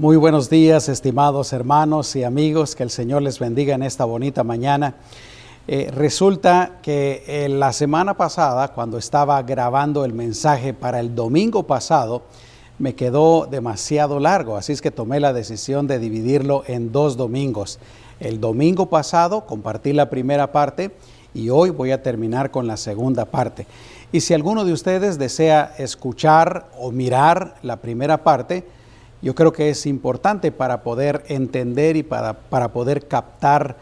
Muy buenos días, estimados hermanos y amigos, que el Señor les bendiga en esta bonita mañana. Eh, resulta que eh, la semana pasada, cuando estaba grabando el mensaje para el domingo pasado, me quedó demasiado largo, así es que tomé la decisión de dividirlo en dos domingos. El domingo pasado compartí la primera parte y hoy voy a terminar con la segunda parte. Y si alguno de ustedes desea escuchar o mirar la primera parte, yo creo que es importante para poder entender y para, para poder captar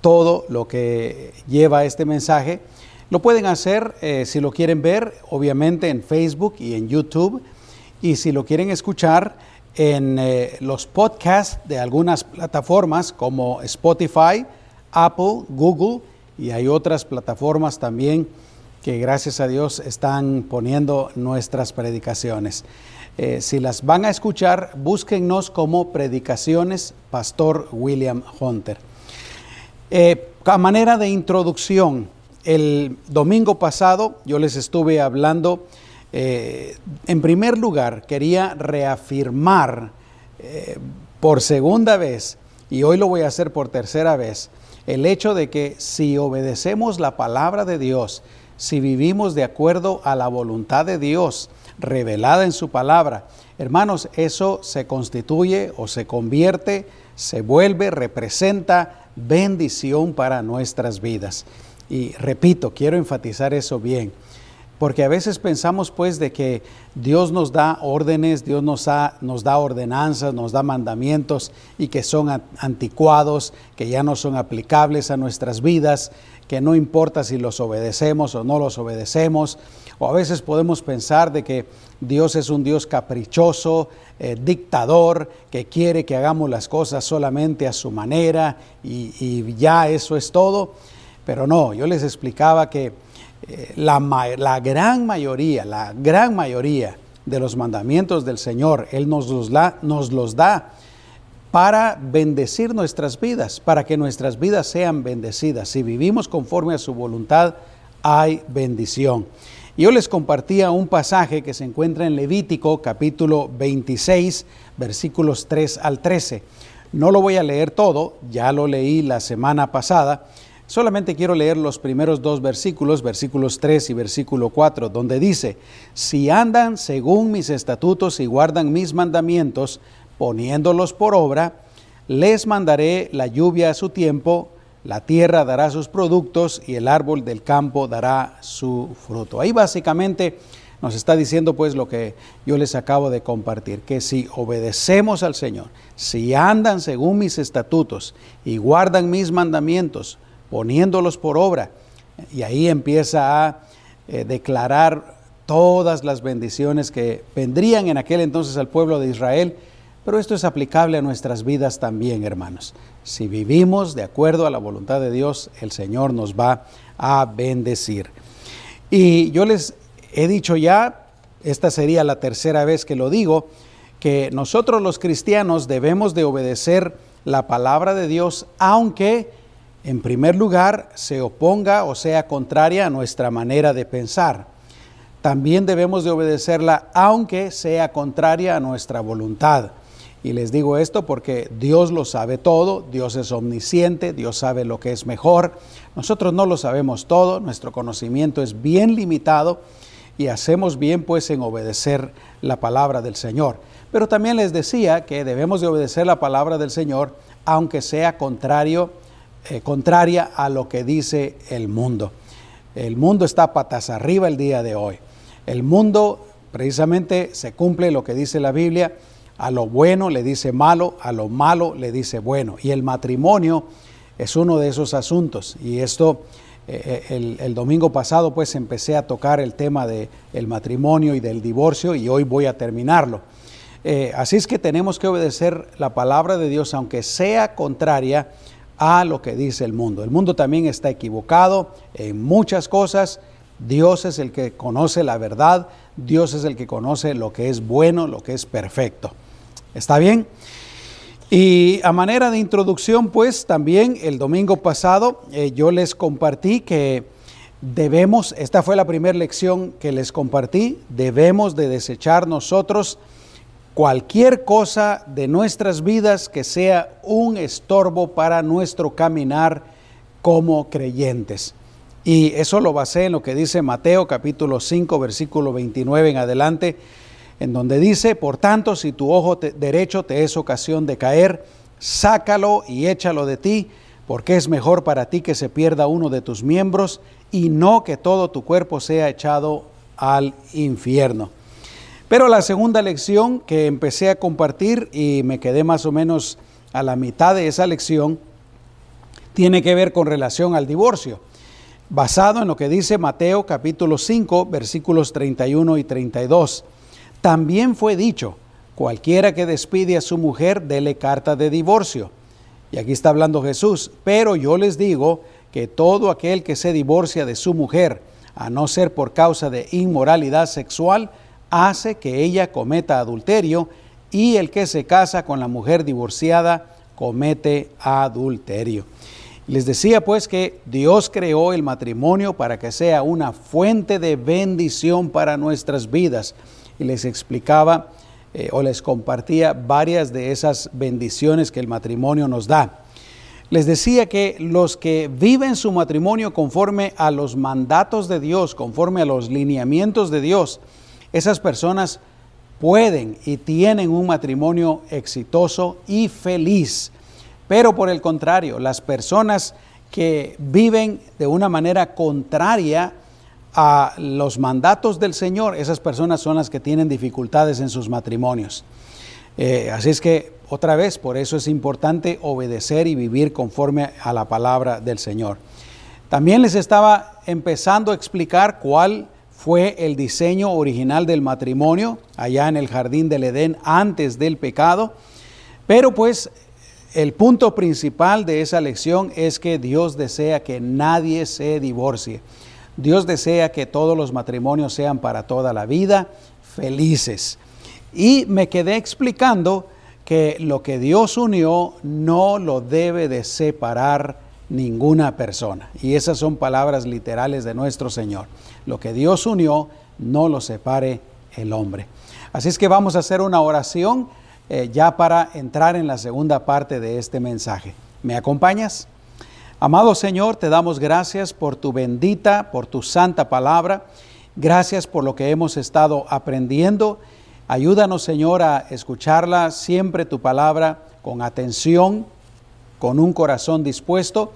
todo lo que lleva este mensaje. Lo pueden hacer eh, si lo quieren ver, obviamente en Facebook y en YouTube, y si lo quieren escuchar en eh, los podcasts de algunas plataformas como Spotify, Apple, Google, y hay otras plataformas también que gracias a Dios están poniendo nuestras predicaciones. Eh, si las van a escuchar, búsquennos como Predicaciones Pastor William Hunter. Eh, a manera de introducción, el domingo pasado yo les estuve hablando, eh, en primer lugar, quería reafirmar por segunda vez, y hoy lo voy a hacer por tercera vez, el hecho de que si obedecemos la palabra de Dios, si vivimos de acuerdo a la voluntad de Dios, revelada en su palabra. Hermanos, eso se constituye o se convierte, se vuelve, representa bendición para nuestras vidas. Y repito, quiero enfatizar eso bien, porque a veces pensamos pues de que Dios nos da órdenes, Dios nos, nos da ordenanzas, nos da mandamientos y que son anticuados, que ya no son aplicables a nuestras vidas, que no importa si los obedecemos o no los obedecemos, o a veces podemos pensar de que Dios es un Dios caprichoso, eh, dictador, que quiere que hagamos las cosas solamente a su manera y, ya eso es todo. Pero no, yo les explicaba que eh, la, gran mayoría, la gran mayoría de los mandamientos del Señor, Él nos los da para bendecir nuestras vidas, para que nuestras vidas sean bendecidas. Si vivimos conforme a su voluntad, hay bendición. Yo les compartía un pasaje que se encuentra en Levítico capítulo 26, versículos 3 al 13. No lo voy a leer todo, ya lo leí la semana pasada. Solamente quiero leer los primeros dos versículos, versículos 3 y versículo 4, donde dice, si andan según mis estatutos y guardan mis mandamientos, poniéndolos por obra, les mandaré la lluvia a su tiempo, la tierra dará sus productos y el árbol del campo dará su fruto. Ahí básicamente nos está diciendo pues lo que yo les acabo de compartir, que si obedecemos al Señor, si andan según mis estatutos y guardan mis mandamientos, poniéndolos por obra, y ahí empieza a eh, declarar todas las bendiciones que vendrían en aquel entonces al pueblo de Israel, pero esto es aplicable a nuestras vidas también, hermanos. Si vivimos de acuerdo a la voluntad de Dios, el Señor nos va a bendecir. Y yo les he dicho ya, esta sería la tercera vez que lo digo, que nosotros los cristianos debemos de obedecer la palabra de Dios, aunque en primer lugar se oponga o sea contraria a nuestra manera de pensar. También debemos de obedecerla aunque sea contraria a nuestra voluntad. Y les digo esto porque Dios lo sabe todo, Dios es omnisciente, Dios sabe lo que es mejor. Nosotros no lo sabemos todo, nuestro conocimiento es bien limitado y hacemos bien pues en obedecer la palabra del Señor. Pero también les decía que debemos de obedecer la palabra del Señor aunque sea contrario, eh, contraria a lo que dice el mundo. El mundo está patas arriba el día de hoy. El mundo precisamente se cumple lo que dice la Biblia a lo bueno le dice malo, a lo malo le dice bueno. Y el matrimonio es uno de esos asuntos. Y esto, eh, eh, el, domingo pasado pues empecé a tocar el tema del el matrimonio y del divorcio y hoy voy a terminarlo. Eh, así es que tenemos que obedecer la palabra de Dios aunque sea contraria a lo que dice el mundo. El mundo también está equivocado en muchas cosas. Dios es el que conoce la verdad, Dios es el que conoce lo que es bueno, lo que es perfecto. ¿Está bien? Y a manera de introducción, pues también el domingo pasado eh, yo les compartí que debemos, esta fue la primera lección que les compartí, debemos de desechar nosotros cualquier cosa de nuestras vidas que sea un estorbo para nuestro caminar como creyentes. Y eso lo basé en lo que dice Mateo capítulo 5 versículo 29 en adelante, en donde dice, por tanto, si tu ojo derecho te es ocasión de caer, sácalo y échalo de ti, porque es mejor para ti que se pierda uno de tus miembros y no que todo tu cuerpo sea echado al infierno. Pero la segunda lección que empecé a compartir y me quedé más o menos a la mitad de esa lección, tiene que ver con relación al divorcio, basado en lo que dice Mateo capítulo 5 versículos 31 y 32. También fue dicho, cualquiera que despide a su mujer, dele carta de divorcio. Y aquí está hablando Jesús, pero yo les digo que todo aquel que se divorcia de su mujer, a no ser por causa de inmoralidad sexual, hace que ella cometa adulterio y el que se casa con la mujer divorciada comete adulterio. Les decía pues que Dios creó el matrimonio para que sea una fuente de bendición para nuestras vidas. Y les explicaba eh, o les compartía varias de esas bendiciones que el matrimonio nos da. Les decía que los que viven su matrimonio conforme a los mandatos de Dios, conforme a los lineamientos de Dios, esas personas pueden y tienen un matrimonio exitoso y feliz. Pero por el contrario, las personas que viven de una manera contraria a los mandatos del Señor, esas personas son las que tienen dificultades en sus matrimonios. Eh, así es que, otra vez, por eso es importante obedecer y vivir conforme a la palabra del Señor. También les estaba empezando a explicar cuál fue el diseño original del matrimonio allá en el jardín del Edén antes del pecado. Pero pues el punto principal de esa lección es que Dios desea que nadie se divorcie. Dios desea que todos los matrimonios sean para toda la vida felices. Y me quedé explicando que lo que Dios unió no lo debe de separar ninguna persona. Y esas son palabras literales de nuestro Señor. Lo que Dios unió, no lo separe el hombre. Así es que vamos a hacer una oración eh, ya para entrar en la segunda parte de este mensaje. ¿Me acompañas? Amado Señor, te damos gracias por tu bendita, por tu santa palabra. Gracias por lo que hemos estado aprendiendo. Ayúdanos, Señor, a escucharla siempre tu palabra con atención, con un corazón dispuesto,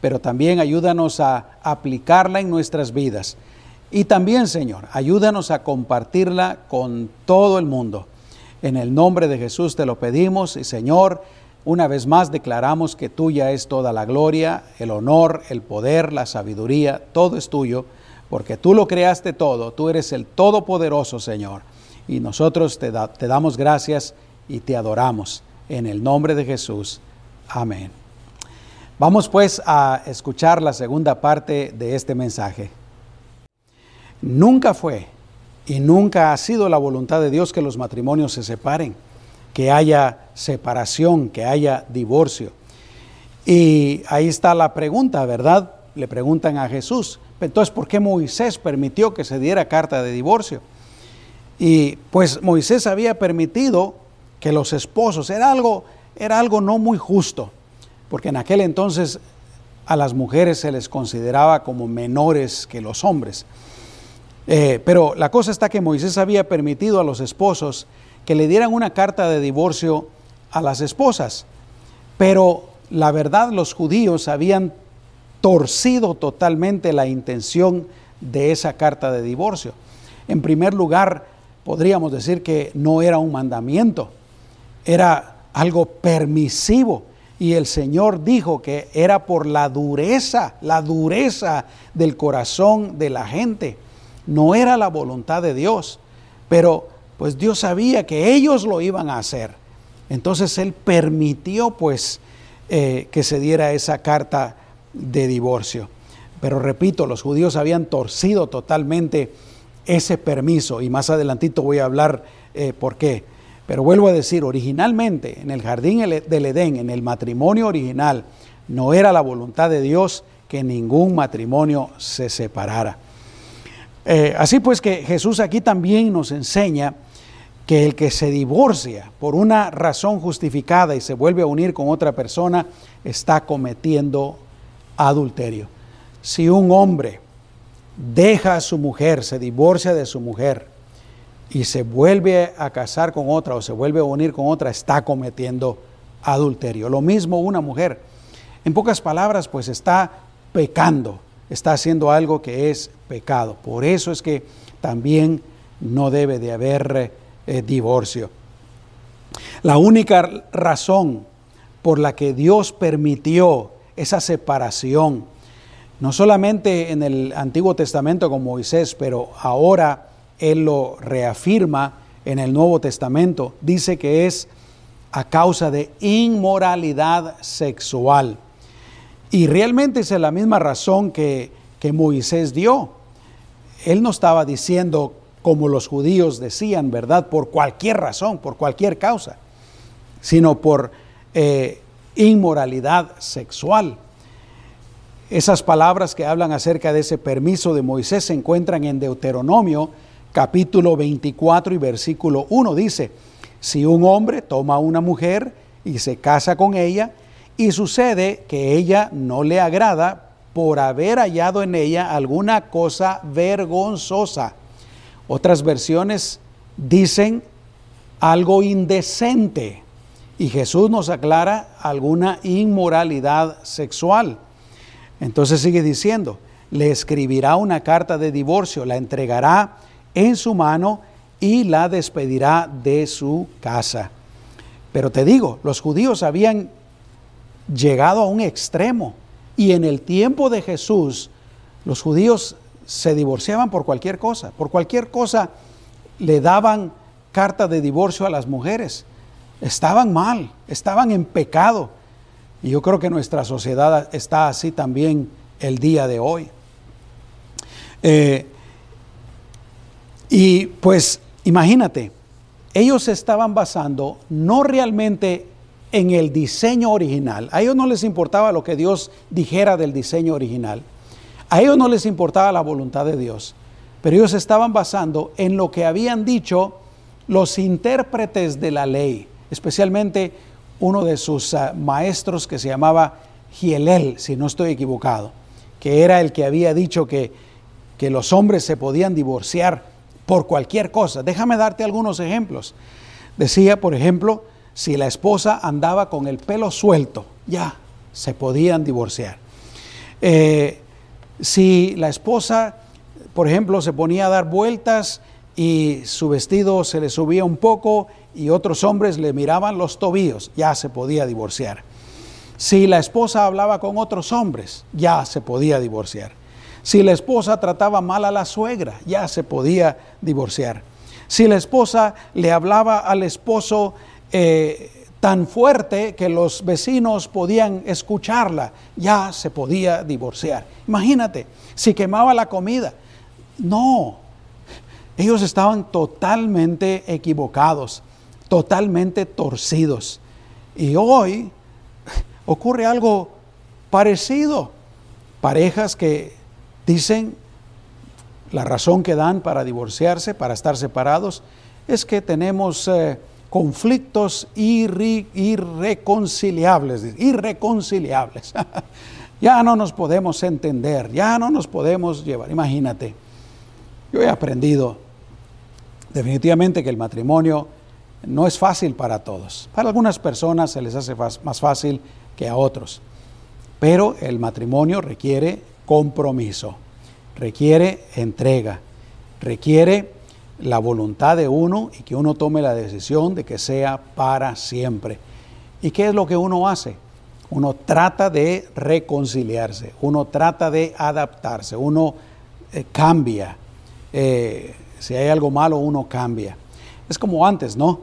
pero también ayúdanos a aplicarla en nuestras vidas. Y también, Señor, ayúdanos a compartirla con todo el mundo. En el nombre de Jesús te lo pedimos y, Señor, una vez más declaramos que tuya es toda la gloria, el honor, el poder, la sabiduría, todo es tuyo, porque tú lo creaste todo, tú eres el Todopoderoso, Señor. Y nosotros te, te damos gracias y te adoramos. En el nombre de Jesús. Amén. Vamos pues a escuchar la segunda parte de este mensaje. Nunca fue y nunca ha sido la voluntad de Dios que los matrimonios se separen, que haya separación, que haya divorcio. Y ahí está la pregunta, ¿verdad? Le preguntan a Jesús, entonces, ¿por qué Moisés permitió que se diera carta de divorcio? Y pues Moisés había permitido que los esposos, era algo era algo no muy justo, porque en aquel entonces a las mujeres se les consideraba como menores que los hombres. Eh, pero la cosa está que Moisés había permitido a los esposos que le dieran una carta de divorcio a las esposas, pero la verdad los judíos habían torcido totalmente la intención de esa carta de divorcio. En primer lugar, podríamos decir que no era un mandamiento, era algo permisivo. Y el Señor dijo que era por la dureza, la dureza del corazón de la gente. No era la voluntad de Dios, pero pues Dios sabía que ellos lo iban a hacer. Entonces Él permitió pues eh, que se diera esa carta de divorcio. Pero repito, los judíos habían torcido totalmente ese permiso y más adelantito voy a hablar eh, por qué. Pero vuelvo a decir, originalmente en el jardín del Edén, en el matrimonio original, no era la voluntad de Dios que ningún matrimonio se separara. Eh, así pues que Jesús aquí también nos enseña que el que se divorcia por una razón justificada y se vuelve a unir con otra persona está cometiendo adulterio. Si un hombre deja a su mujer, se divorcia de su mujer y se vuelve a casar con otra o se vuelve a unir con otra, está cometiendo adulterio. Lo mismo una mujer. En pocas palabras, pues está pecando, está haciendo algo que es pecado. Por eso es que también no debe de haber eh, divorcio. La única razón por la que Dios permitió esa separación, no solamente en el Antiguo Testamento con Moisés, pero ahora Él lo reafirma en el Nuevo Testamento, dice que es a causa de inmoralidad sexual. Y realmente es la misma razón que, que Moisés dio. Él no estaba diciendo como los judíos decían, ¿verdad? Por cualquier razón, por cualquier causa, sino por eh, inmoralidad sexual. Esas palabras que hablan acerca de ese permiso de Moisés se encuentran en Deuteronomio capítulo 24 y versículo 1. Dice, si un hombre toma a una mujer y se casa con ella y sucede que ella no le agrada por haber hallado en ella alguna cosa vergonzosa, otras versiones dicen algo indecente y Jesús nos aclara alguna inmoralidad sexual. Entonces sigue diciendo, le escribirá una carta de divorcio, la entregará en su mano y la despedirá de su casa. Pero te digo, los judíos habían llegado a un extremo y en el tiempo de Jesús los judíos se divorciaban por cualquier cosa, por cualquier cosa le daban carta de divorcio a las mujeres. Estaban mal, estaban en pecado. Y yo creo que nuestra sociedad está así también el día de hoy. Eh, y pues imagínate, ellos se estaban basando no realmente en el diseño original. A ellos no les importaba lo que Dios dijera del diseño original. A ellos no les importaba la voluntad de Dios, pero ellos estaban basando en lo que habían dicho los intérpretes de la ley, especialmente uno de sus ah, maestros que se llamaba Gielel, si no estoy equivocado, que era el que había dicho que, que los hombres se podían divorciar por cualquier cosa. Déjame darte algunos ejemplos. Decía, por ejemplo, si la esposa andaba con el pelo suelto, ya se podían divorciar. Eh, si la esposa, por ejemplo, se ponía a dar vueltas y su vestido se le subía un poco y otros hombres le miraban los tobillos, ya se podía divorciar. Si la esposa hablaba con otros hombres, ya se podía divorciar. Si la esposa trataba mal a la suegra, ya se podía divorciar. Si la esposa le hablaba al esposo eh, tan fuerte que los vecinos podían escucharla, ya se podía divorciar. Imagínate, si quemaba la comida. No, ellos estaban totalmente equivocados, totalmente torcidos. Y hoy ocurre algo parecido. Parejas que dicen la razón que dan para divorciarse, para estar separados, es que tenemos... Eh, conflictos irreconciliables, irreconciliables. ya no nos podemos entender, ya no nos podemos llevar. Imagínate, yo he aprendido definitivamente que el matrimonio no es fácil para todos. Para algunas personas se les hace más fácil que a otros. Pero el matrimonio requiere compromiso, requiere entrega, requiere la voluntad de uno y que uno tome la decisión de que sea para siempre. ¿Y qué es lo que uno hace? Uno trata de reconciliarse, uno trata de adaptarse, uno eh, cambia. Eh, si hay algo malo, uno cambia. Es como antes, ¿no?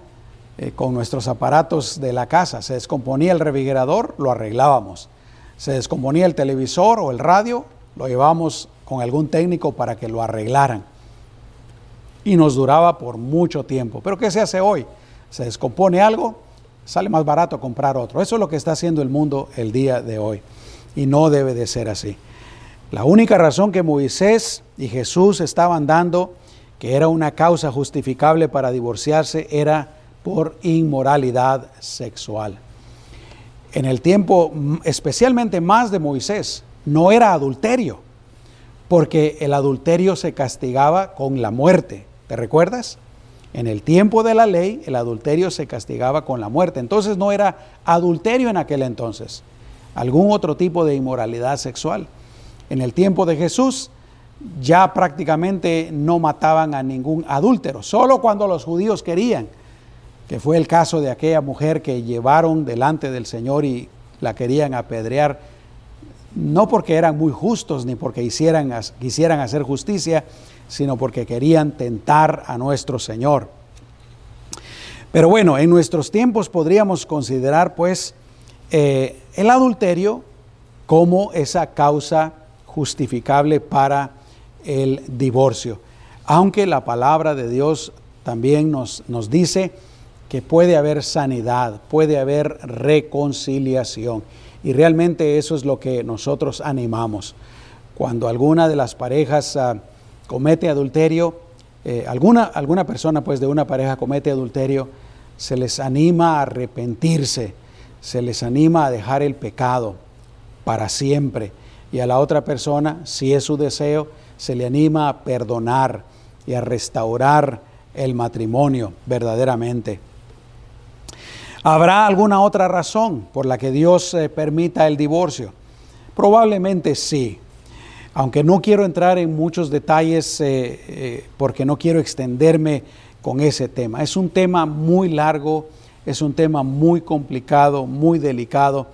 Eh, con nuestros aparatos de la casa. Se descomponía el refrigerador, lo arreglábamos. Se descomponía el televisor o el radio, lo llevábamos con algún técnico para que lo arreglaran y nos duraba por mucho tiempo. Pero ¿qué se hace hoy? Se descompone algo, sale más barato comprar otro. Eso es lo que está haciendo el mundo el día de hoy y no debe de ser así. La única razón que Moisés y Jesús estaban dando que era una causa justificable para divorciarse, era por inmoralidad sexual. En el tiempo, especialmente más de Moisés, no era adulterio, porque el adulterio se castigaba con la muerte. ¿Te recuerdas? En el tiempo de la ley, el adulterio se castigaba con la muerte. Entonces no era adulterio en aquel entonces, algún otro tipo de inmoralidad sexual. En el tiempo de Jesús ya prácticamente no mataban a ningún adúltero, solo cuando los judíos querían, que fue el caso de aquella mujer que llevaron delante del Señor y la querían apedrear, no porque eran muy justos ni porque quisieran hacer justicia, sino porque querían tentar a nuestro Señor. Pero bueno, en nuestros tiempos podríamos considerar pues eh, el adulterio como esa causa justificable para el divorcio. Aunque la palabra de Dios también nos, nos dice que puede haber sanidad, puede haber reconciliación. Y realmente eso es lo que nosotros animamos. Cuando alguna de las parejas ah, comete adulterio, eh, alguna, alguna persona pues de una pareja comete adulterio, se les anima a arrepentirse, se les anima a dejar el pecado para siempre. Y a la otra persona, si es su deseo, se le anima a perdonar y a restaurar el matrimonio verdaderamente. ¿Habrá alguna otra razón por la que Dios eh, permita el divorcio? Probablemente sí aunque no quiero entrar en muchos detalles eh, eh, porque no quiero extenderme con ese tema. Es un tema muy largo, es un tema muy complicado, muy delicado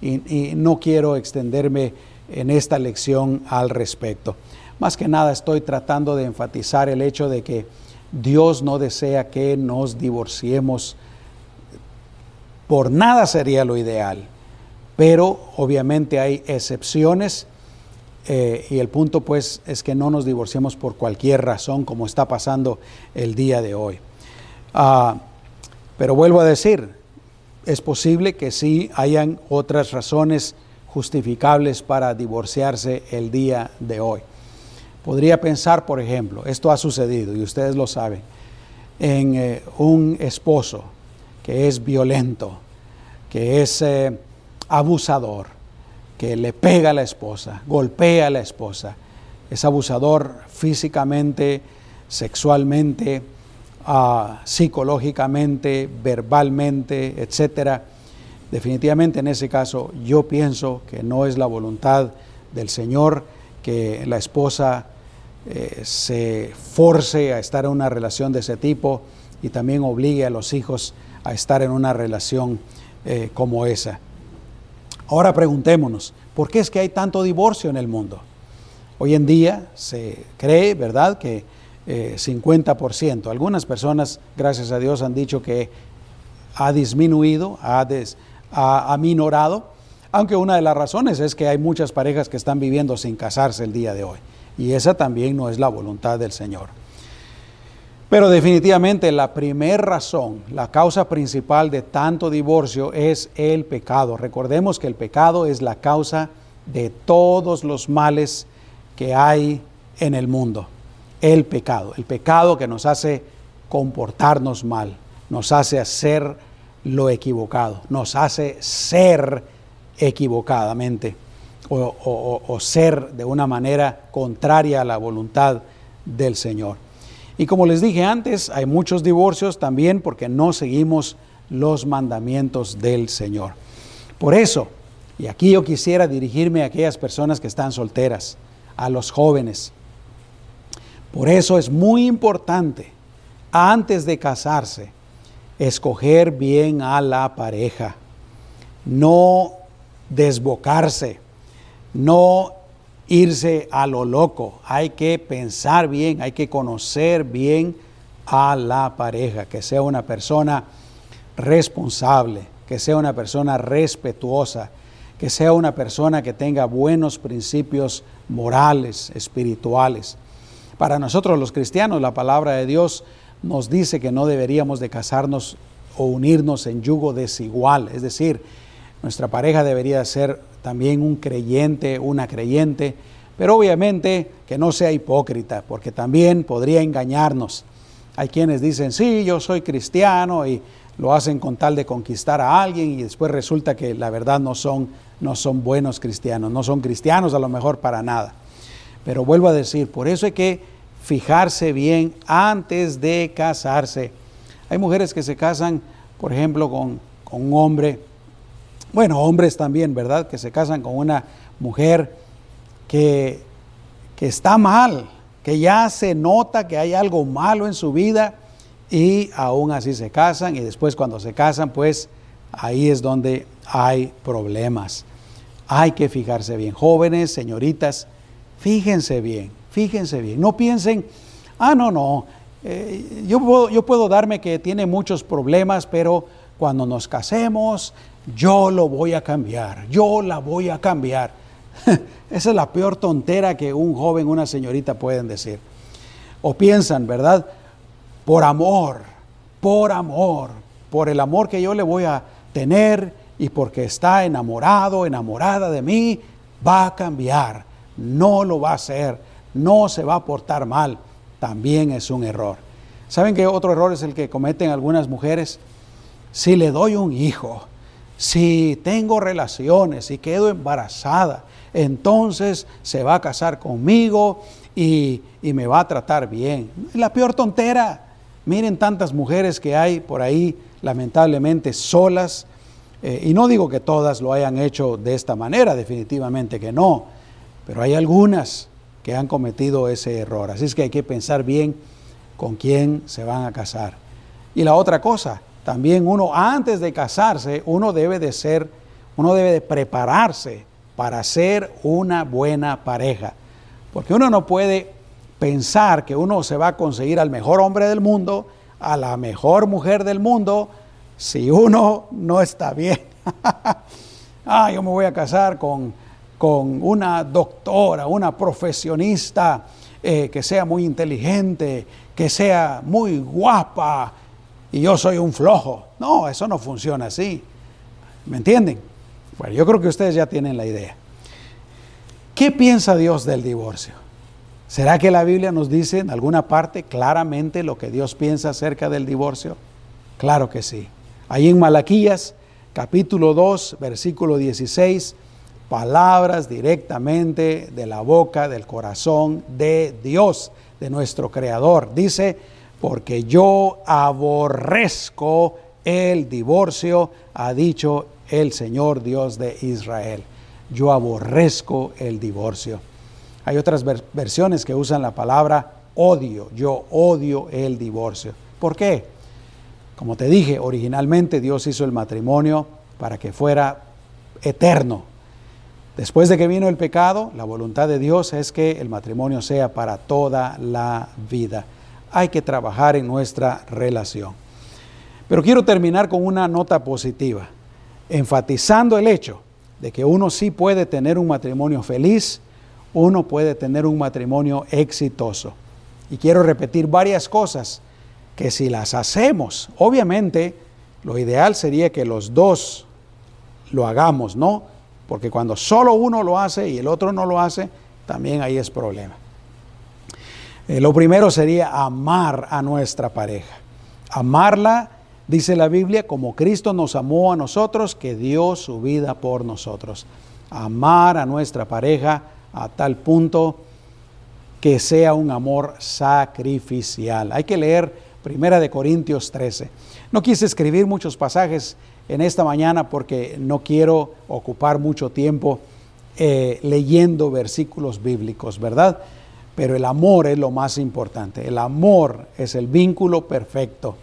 y, no quiero extenderme en esta lección al respecto. Más que nada estoy tratando de enfatizar el hecho de que Dios no desea que nos divorciemos. Por nada sería lo ideal, pero obviamente hay excepciones eh, y el punto pues es que no nos divorciemos por cualquier razón como está pasando el día de hoy. Ah, pero vuelvo a decir, es posible que sí hayan otras razones justificables para divorciarse el día de hoy. Podría pensar, por ejemplo, esto ha sucedido y ustedes lo saben, en eh, un esposo que es violento, que es eh, abusador, que le pega a la esposa, golpea a la esposa, es abusador físicamente, sexualmente, ah, psicológicamente, verbalmente, etc. Definitivamente en ese caso yo pienso que no es la voluntad del Señor que la esposa eh, se force a estar en una relación de ese tipo y también obligue a los hijos a estar en una relación eh, como esa. Ahora preguntémonos, ¿por qué es que hay tanto divorcio en el mundo? Hoy en día se cree, ¿verdad?, que 50%. Eh, Algunas personas, gracias a Dios, han dicho que ha disminuido, ha, ha aminorado, aunque una de las razones es que hay muchas parejas que están viviendo sin casarse el día de hoy. Y esa también no es la voluntad del Señor. Pero definitivamente la primera razón, la causa principal de tanto divorcio es el pecado. Recordemos que el pecado es la causa de todos los males que hay en el mundo. El pecado, el pecado que nos hace comportarnos mal, nos hace hacer lo equivocado, nos hace ser equivocadamente o, o ser de una manera contraria a la voluntad del Señor. Y como les dije antes, hay muchos divorcios también porque no seguimos los mandamientos del Señor. Por eso, y aquí yo quisiera dirigirme a aquellas personas que están solteras, a los jóvenes. Por eso es muy importante, antes de casarse, escoger bien a la pareja, no desbocarse, no irse a lo loco, hay que pensar bien, hay que conocer bien a la pareja, que sea una persona responsable, que sea una persona respetuosa, que sea una persona que tenga buenos principios morales, espirituales. Para nosotros los cristianos la palabra de Dios nos dice que no deberíamos de casarnos o unirnos en yugo desigual, es decir, nuestra pareja debería ser también un creyente, una creyente, Pero obviamente que no sea hipócrita, porque también podría engañarnos. Hay quienes dicen, sí, yo soy cristiano y lo hacen con tal de conquistar a alguien y después resulta que la verdad no son, no son buenos cristianos, no son cristianos a lo mejor para nada. Pero vuelvo a decir, por eso hay que fijarse bien antes de casarse. Hay mujeres que se casan, por ejemplo, con, con un hombre, bueno, hombres también, ¿verdad? Que se casan con una mujer que, que está mal, que ya se nota que hay algo malo en su vida y aún así se casan y después cuando se casan pues ahí es donde hay problemas. Hay que fijarse bien. Jóvenes, señoritas, fíjense bien, fíjense bien. No piensen, ah, no, no, eh, yo, puedo, yo puedo darme que tiene muchos problemas, pero cuando nos casemos, yo lo voy a cambiar, yo la voy a cambiar. Esa es la peor tontera que un joven, una señorita pueden decir. O piensan, ¿verdad? por amor, por amor, por el amor que yo le voy a tener y porque está enamorado, enamorada de mí, va a cambiar, no lo va a hacer, no se va a portar mal, también es un error. ¿Saben qué otro error es el que cometen algunas mujeres? Si le doy un hijo, si tengo relaciones y quedo embarazada, entonces se va a casar conmigo y, y me va a tratar bien. La peor tontera. Miren tantas mujeres que hay por ahí, lamentablemente solas, eh, y no digo que todas lo hayan hecho de esta manera, definitivamente que no, pero hay algunas que han cometido ese error. Así es que hay que pensar bien con quién se van a casar. Y la otra cosa, también uno antes de casarse, uno debe de ser, uno debe de prepararse para ser una buena pareja. Porque uno no puede pensar que uno se va a conseguir al mejor hombre del mundo, a la mejor mujer del mundo, si uno no está bien. ah, yo me voy a casar con, con una doctora, una profesionista eh, que sea muy inteligente, que sea muy guapa, y yo soy un flojo. No, eso no funciona así. ¿Me entienden? Bueno, yo creo que ustedes ya tienen la idea. ¿Qué piensa Dios del divorcio? ¿Será que la Biblia nos dice en alguna parte claramente lo que Dios piensa acerca del divorcio? Claro que sí. Ahí en Malaquías, capítulo 2, versículo 16, palabras directamente de la boca, del corazón de Dios, de nuestro Creador. Dice, porque yo aborrezco el divorcio, ha dicho el Señor Dios de Israel. Yo aborrezco el divorcio. Hay otras versiones que usan la palabra odio. Yo odio el divorcio. ¿Por qué? Como te dije, originalmente Dios hizo el matrimonio para que fuera eterno. Después de que vino el pecado, la voluntad de Dios es que el matrimonio sea para toda la vida. Hay que trabajar en nuestra relación. Pero quiero terminar con una nota positiva, enfatizando el hecho de que uno sí puede tener un matrimonio feliz, uno puede tener un matrimonio exitoso. Y quiero repetir varias cosas que si las hacemos, obviamente lo ideal sería que los dos lo hagamos, ¿no? Porque cuando solo uno lo hace y el otro no lo hace, también ahí es problema. Eh, lo primero sería amar a nuestra pareja. Amarla, dice la Biblia, como Cristo nos amó a nosotros, que dio su vida por nosotros. Amar a nuestra pareja a tal punto que sea un amor sacrificial. Hay que leer Primera de Corintios 13. No quise escribir muchos pasajes en esta mañana porque no quiero ocupar mucho tiempo eh, leyendo versículos bíblicos, ¿verdad? Pero el amor es lo más importante. El amor es el vínculo perfecto.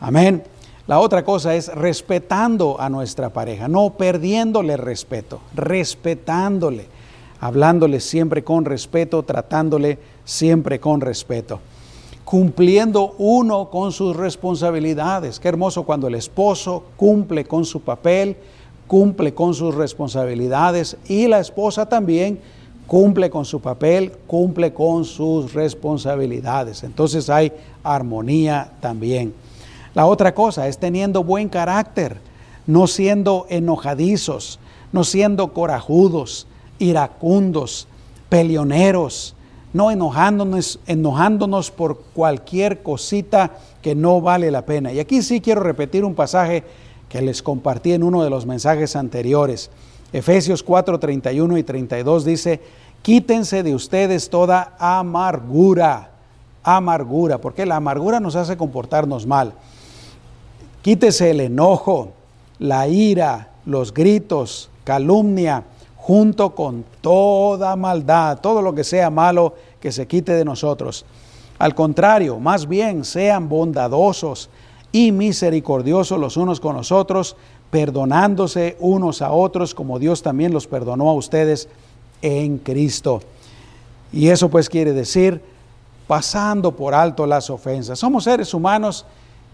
Amén. La otra cosa es respetando a nuestra pareja, no perdiéndole respeto, respetándole hablándole siempre con respeto, tratándole siempre con respeto, cumpliendo uno con sus responsabilidades. Qué hermoso cuando el esposo cumple con su papel, cumple con sus responsabilidades y la esposa también cumple con su papel, cumple con sus responsabilidades. Entonces hay armonía también. La otra cosa es teniendo buen carácter, no siendo enojadizos, no siendo corajudos, iracundos, peleoneros, no enojándonos, enojándonos por cualquier cosita que no vale la pena. Y aquí sí quiero repetir un pasaje que les compartí en uno de los mensajes anteriores. Efesios 4, 31 y 32 dice, quítense de ustedes toda amargura, amargura, porque la amargura nos hace comportarnos mal. Quítese el enojo, la ira, los gritos, calumnia, junto con toda maldad, todo lo que sea malo, que se quite de nosotros. Al contrario, más bien sean bondadosos y misericordiosos los unos con los otros, perdonándose unos a otros como Dios también los perdonó a ustedes en Cristo. Y eso pues quiere decir pasando por alto las ofensas. Somos seres humanos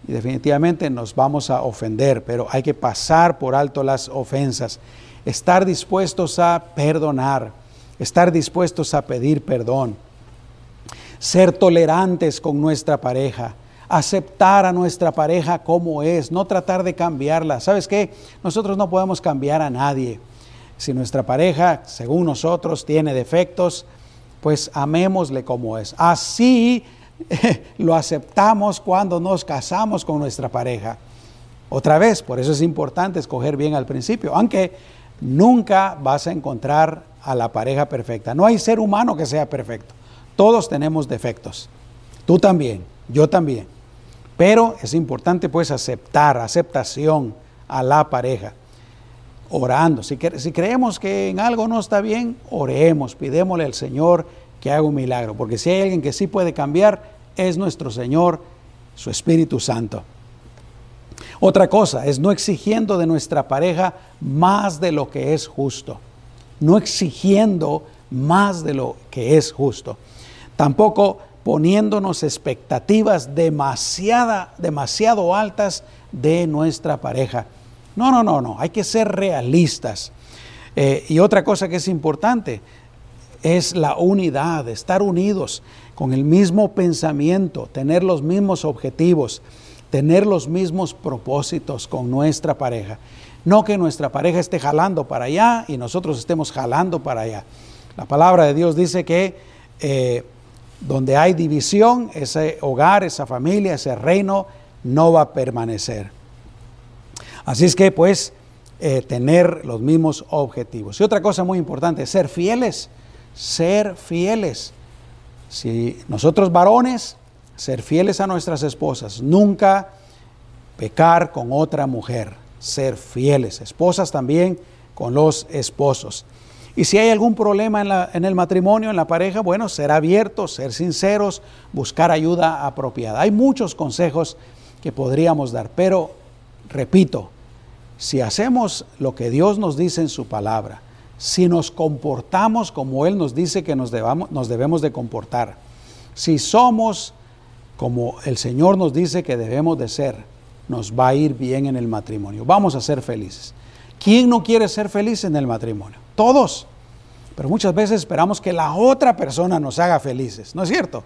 y definitivamente nos vamos a ofender, pero hay que pasar por alto las ofensas, estar dispuestos a perdonar, estar dispuestos a pedir perdón, ser tolerantes con nuestra pareja, aceptar a nuestra pareja como es, no tratar de cambiarla. ¿Sabes qué? Nosotros no podemos cambiar a nadie. Si nuestra pareja, según nosotros, tiene defectos, pues amémosle como es. Así lo aceptamos cuando nos casamos con nuestra pareja. Otra vez, por eso es importante escoger bien al principio, aunque nunca vas a encontrar a la pareja perfecta. No hay ser humano que sea perfecto. Todos tenemos defectos. Tú también, yo también. Pero es importante pues aceptar, aceptación a la pareja. Orando. Si, si creemos que en algo no está bien, oremos, pidémosle al Señor que haga un milagro. Porque si hay alguien que sí puede cambiar, es nuestro Señor, su Espíritu Santo. Otra cosa es no exigiendo de nuestra pareja más de lo que es justo. No exigiendo más de lo que es justo. Tampoco poniéndonos expectativas demasiada, demasiado altas de nuestra pareja. No, no, no, no. Hay que ser realistas. Eh, y otra cosa que es importante, es la unidad, estar unidos con el mismo pensamiento, tener los mismos objetivos, tener los mismos propósitos con nuestra pareja. No que nuestra pareja esté jalando para allá y nosotros estemos jalando para allá. La palabra de Dios dice que eh, donde hay división, ese hogar, esa familia, ese reino no va a permanecer. Así es que pues eh, tener los mismos objetivos. Y otra cosa muy importante, ser fieles ser fieles. Si nosotros varones, ser fieles a nuestras esposas, nunca pecar con otra mujer, ser fieles, esposas también con los esposos. Y si hay algún problema en, en, el matrimonio, en la pareja, bueno, ser abiertos, ser sinceros, buscar ayuda apropiada. Hay muchos consejos que podríamos dar, pero repito, si hacemos lo que Dios nos dice en su palabra, si nos comportamos como Él nos dice que nos, nos debemos de comportar, si somos como el Señor nos dice que debemos de ser, nos va a ir bien en el matrimonio. Vamos a ser felices. ¿Quién no quiere ser feliz en el matrimonio? Todos. Pero muchas veces esperamos que la otra persona nos haga felices, ¿no es cierto?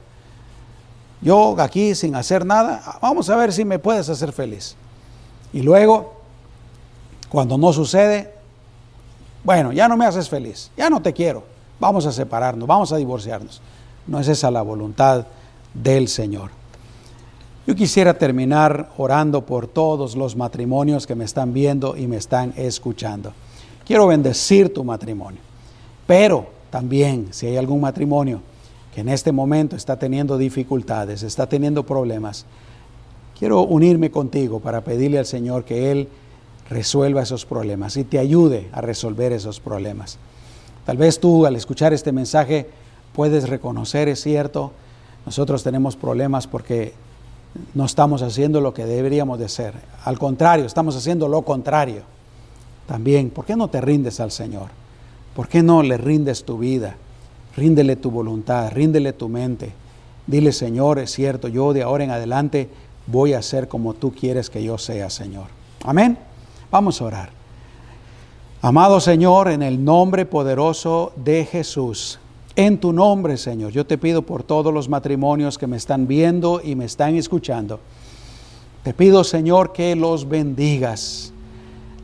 Yo aquí sin hacer nada, vamos a ver si me puedes hacer feliz. Y luego, cuando no sucede, bueno, ya no me haces feliz, ya no te quiero, vamos a separarnos, vamos a divorciarnos. No es esa la voluntad del Señor. Yo quisiera terminar orando por todos los matrimonios que me están viendo y me están escuchando. Quiero bendecir tu matrimonio, pero también si hay algún matrimonio que en este momento está teniendo dificultades, está teniendo problemas, quiero unirme contigo para pedirle al Señor que Él resuelva esos problemas y te ayude a resolver esos problemas. Tal vez tú al escuchar este mensaje puedes reconocer, es cierto, nosotros tenemos problemas porque no estamos haciendo lo que deberíamos de hacer. Al contrario, estamos haciendo lo contrario. También, ¿por qué no te rindes al Señor? ¿Por qué no le rindes tu vida? Ríndele tu voluntad, ríndele tu mente. Dile, Señor, es cierto, yo de ahora en adelante voy a ser como tú quieres que yo sea, Señor. Amén. Vamos a orar. Amado Señor, en el nombre poderoso de Jesús, en tu nombre, Señor, yo te pido por todos los matrimonios que me están viendo y me están escuchando. Te pido, Señor, que los bendigas.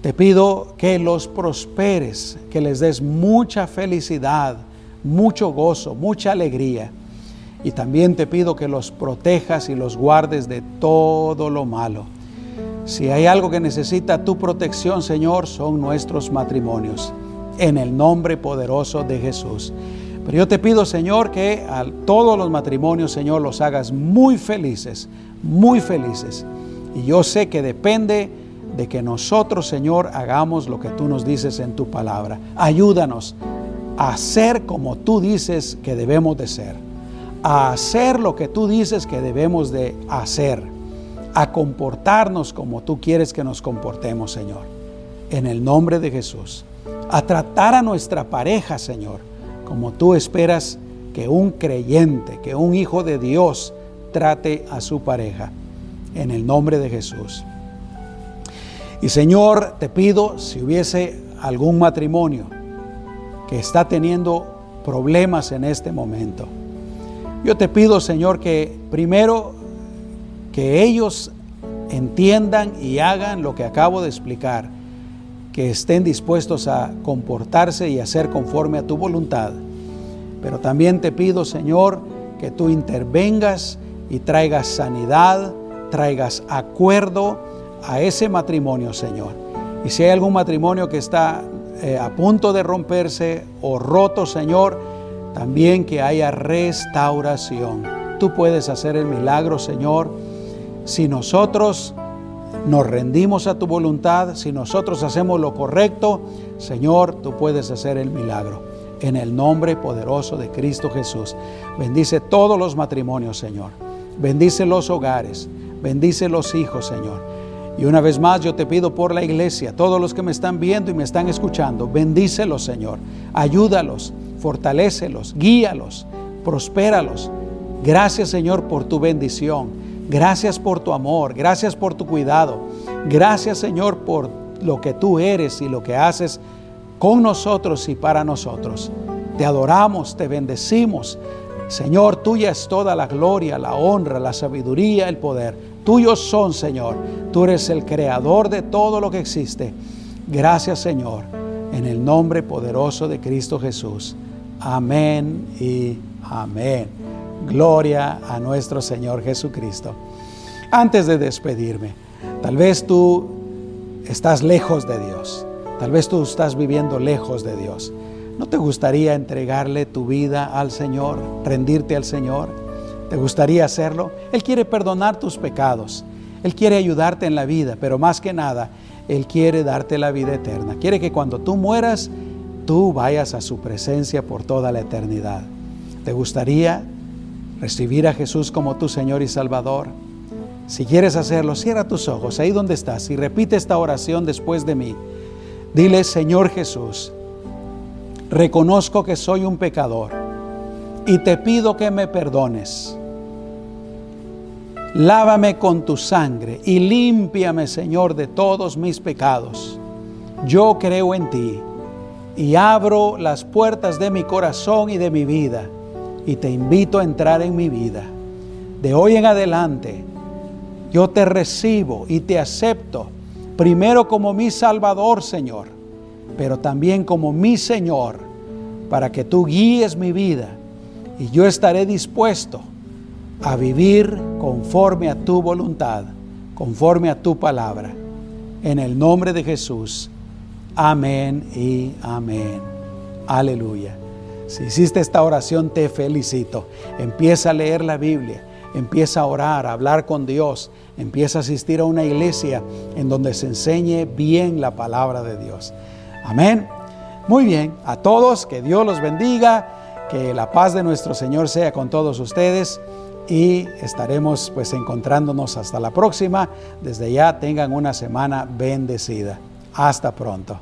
Te pido que los prosperes, que les des mucha felicidad, mucho gozo, mucha alegría. Y también te pido que los protejas y los guardes de todo lo malo. Si hay algo que necesita tu protección, Señor, son nuestros matrimonios. En el nombre poderoso de Jesús. Pero yo te pido, Señor, que a todos los matrimonios, Señor, los hagas muy felices, muy felices. Y yo sé que depende de que nosotros, Señor, hagamos lo que tú nos dices en tu palabra. Ayúdanos a ser como tú dices que debemos de ser. A hacer lo que tú dices que debemos de hacer. A comportarnos como tú quieres que nos comportemos, Señor. En el nombre de Jesús. A tratar a nuestra pareja, Señor como tú esperas que un creyente, que un hijo de Dios trate a su pareja, en el nombre de Jesús. Y Señor, te pido si hubiese algún matrimonio que está teniendo problemas en este momento, yo te pido, Señor, que primero que ellos entiendan y hagan lo que acabo de explicar que estén dispuestos a comportarse y hacer conforme a tu voluntad. Pero también te pido, Señor, que tú intervengas y traigas sanidad, traigas acuerdo a ese matrimonio, Señor. Y si hay algún matrimonio que está eh, a punto de romperse o roto, Señor, también que haya restauración. Tú puedes hacer el milagro, Señor, si nosotros nos rendimos a tu voluntad, si nosotros hacemos lo correcto, Señor, tú puedes hacer el milagro. En el nombre poderoso de Cristo Jesús. Bendice todos los matrimonios, Señor. Bendice los hogares. Bendice los hijos, Señor. Y una vez más yo te pido por la iglesia, todos los que me están viendo y me están escuchando, bendícelos, Señor. Ayúdalos, fortalécelos, guíalos, prospéralos. Gracias, Señor, por tu bendición. Gracias por tu amor, gracias por tu cuidado. Gracias Señor por lo que tú eres y lo que haces con nosotros y para nosotros. Te adoramos, te bendecimos. Señor, tuya es toda la gloria, la honra, la sabiduría, el poder. Tuyos son, Señor. Tú eres el creador de todo lo que existe. Gracias, Señor, en el nombre poderoso de Cristo Jesús. Amén y amén. Gloria a nuestro Señor Jesucristo. Antes de despedirme, tal vez tú estás lejos de Dios, tal vez tú estás viviendo lejos de Dios. ¿No te gustaría entregarle tu vida al Señor, rendirte al Señor? ¿Te gustaría hacerlo? Él quiere perdonar tus pecados, Él quiere ayudarte en la vida, pero más que nada, Él quiere darte la vida eterna. Quiere que cuando tú mueras, tú vayas a su presencia por toda la eternidad. ¿Te gustaría recibir a Jesús como tu Señor y Salvador. Si quieres hacerlo, cierra tus ojos ahí donde estás y repite esta oración después de mí. Dile, Señor Jesús, reconozco que soy un pecador y te pido que me perdones. Lávame con tu sangre y límpiame, Señor, de todos mis pecados. Yo creo en ti y abro las puertas de mi corazón y de mi vida y te invito a entrar en mi vida. De hoy en adelante, yo te recibo y te acepto, primero como mi Salvador, Señor, pero también como mi Señor, para que tú guíes mi vida y yo estaré dispuesto a vivir conforme a tu voluntad, conforme a tu palabra. En el nombre de Jesús. Amén y amén. Aleluya. Si hiciste esta oración, te felicito. Empieza a leer la Biblia, empieza a orar, a hablar con Dios, empieza a asistir a una iglesia en donde se enseñe bien la palabra de Dios. Amén. Muy bien, a todos, que Dios los bendiga, que la paz de nuestro Señor sea con todos ustedes y estaremos pues encontrándonos hasta la próxima. Desde ya tengan una semana bendecida. Hasta pronto.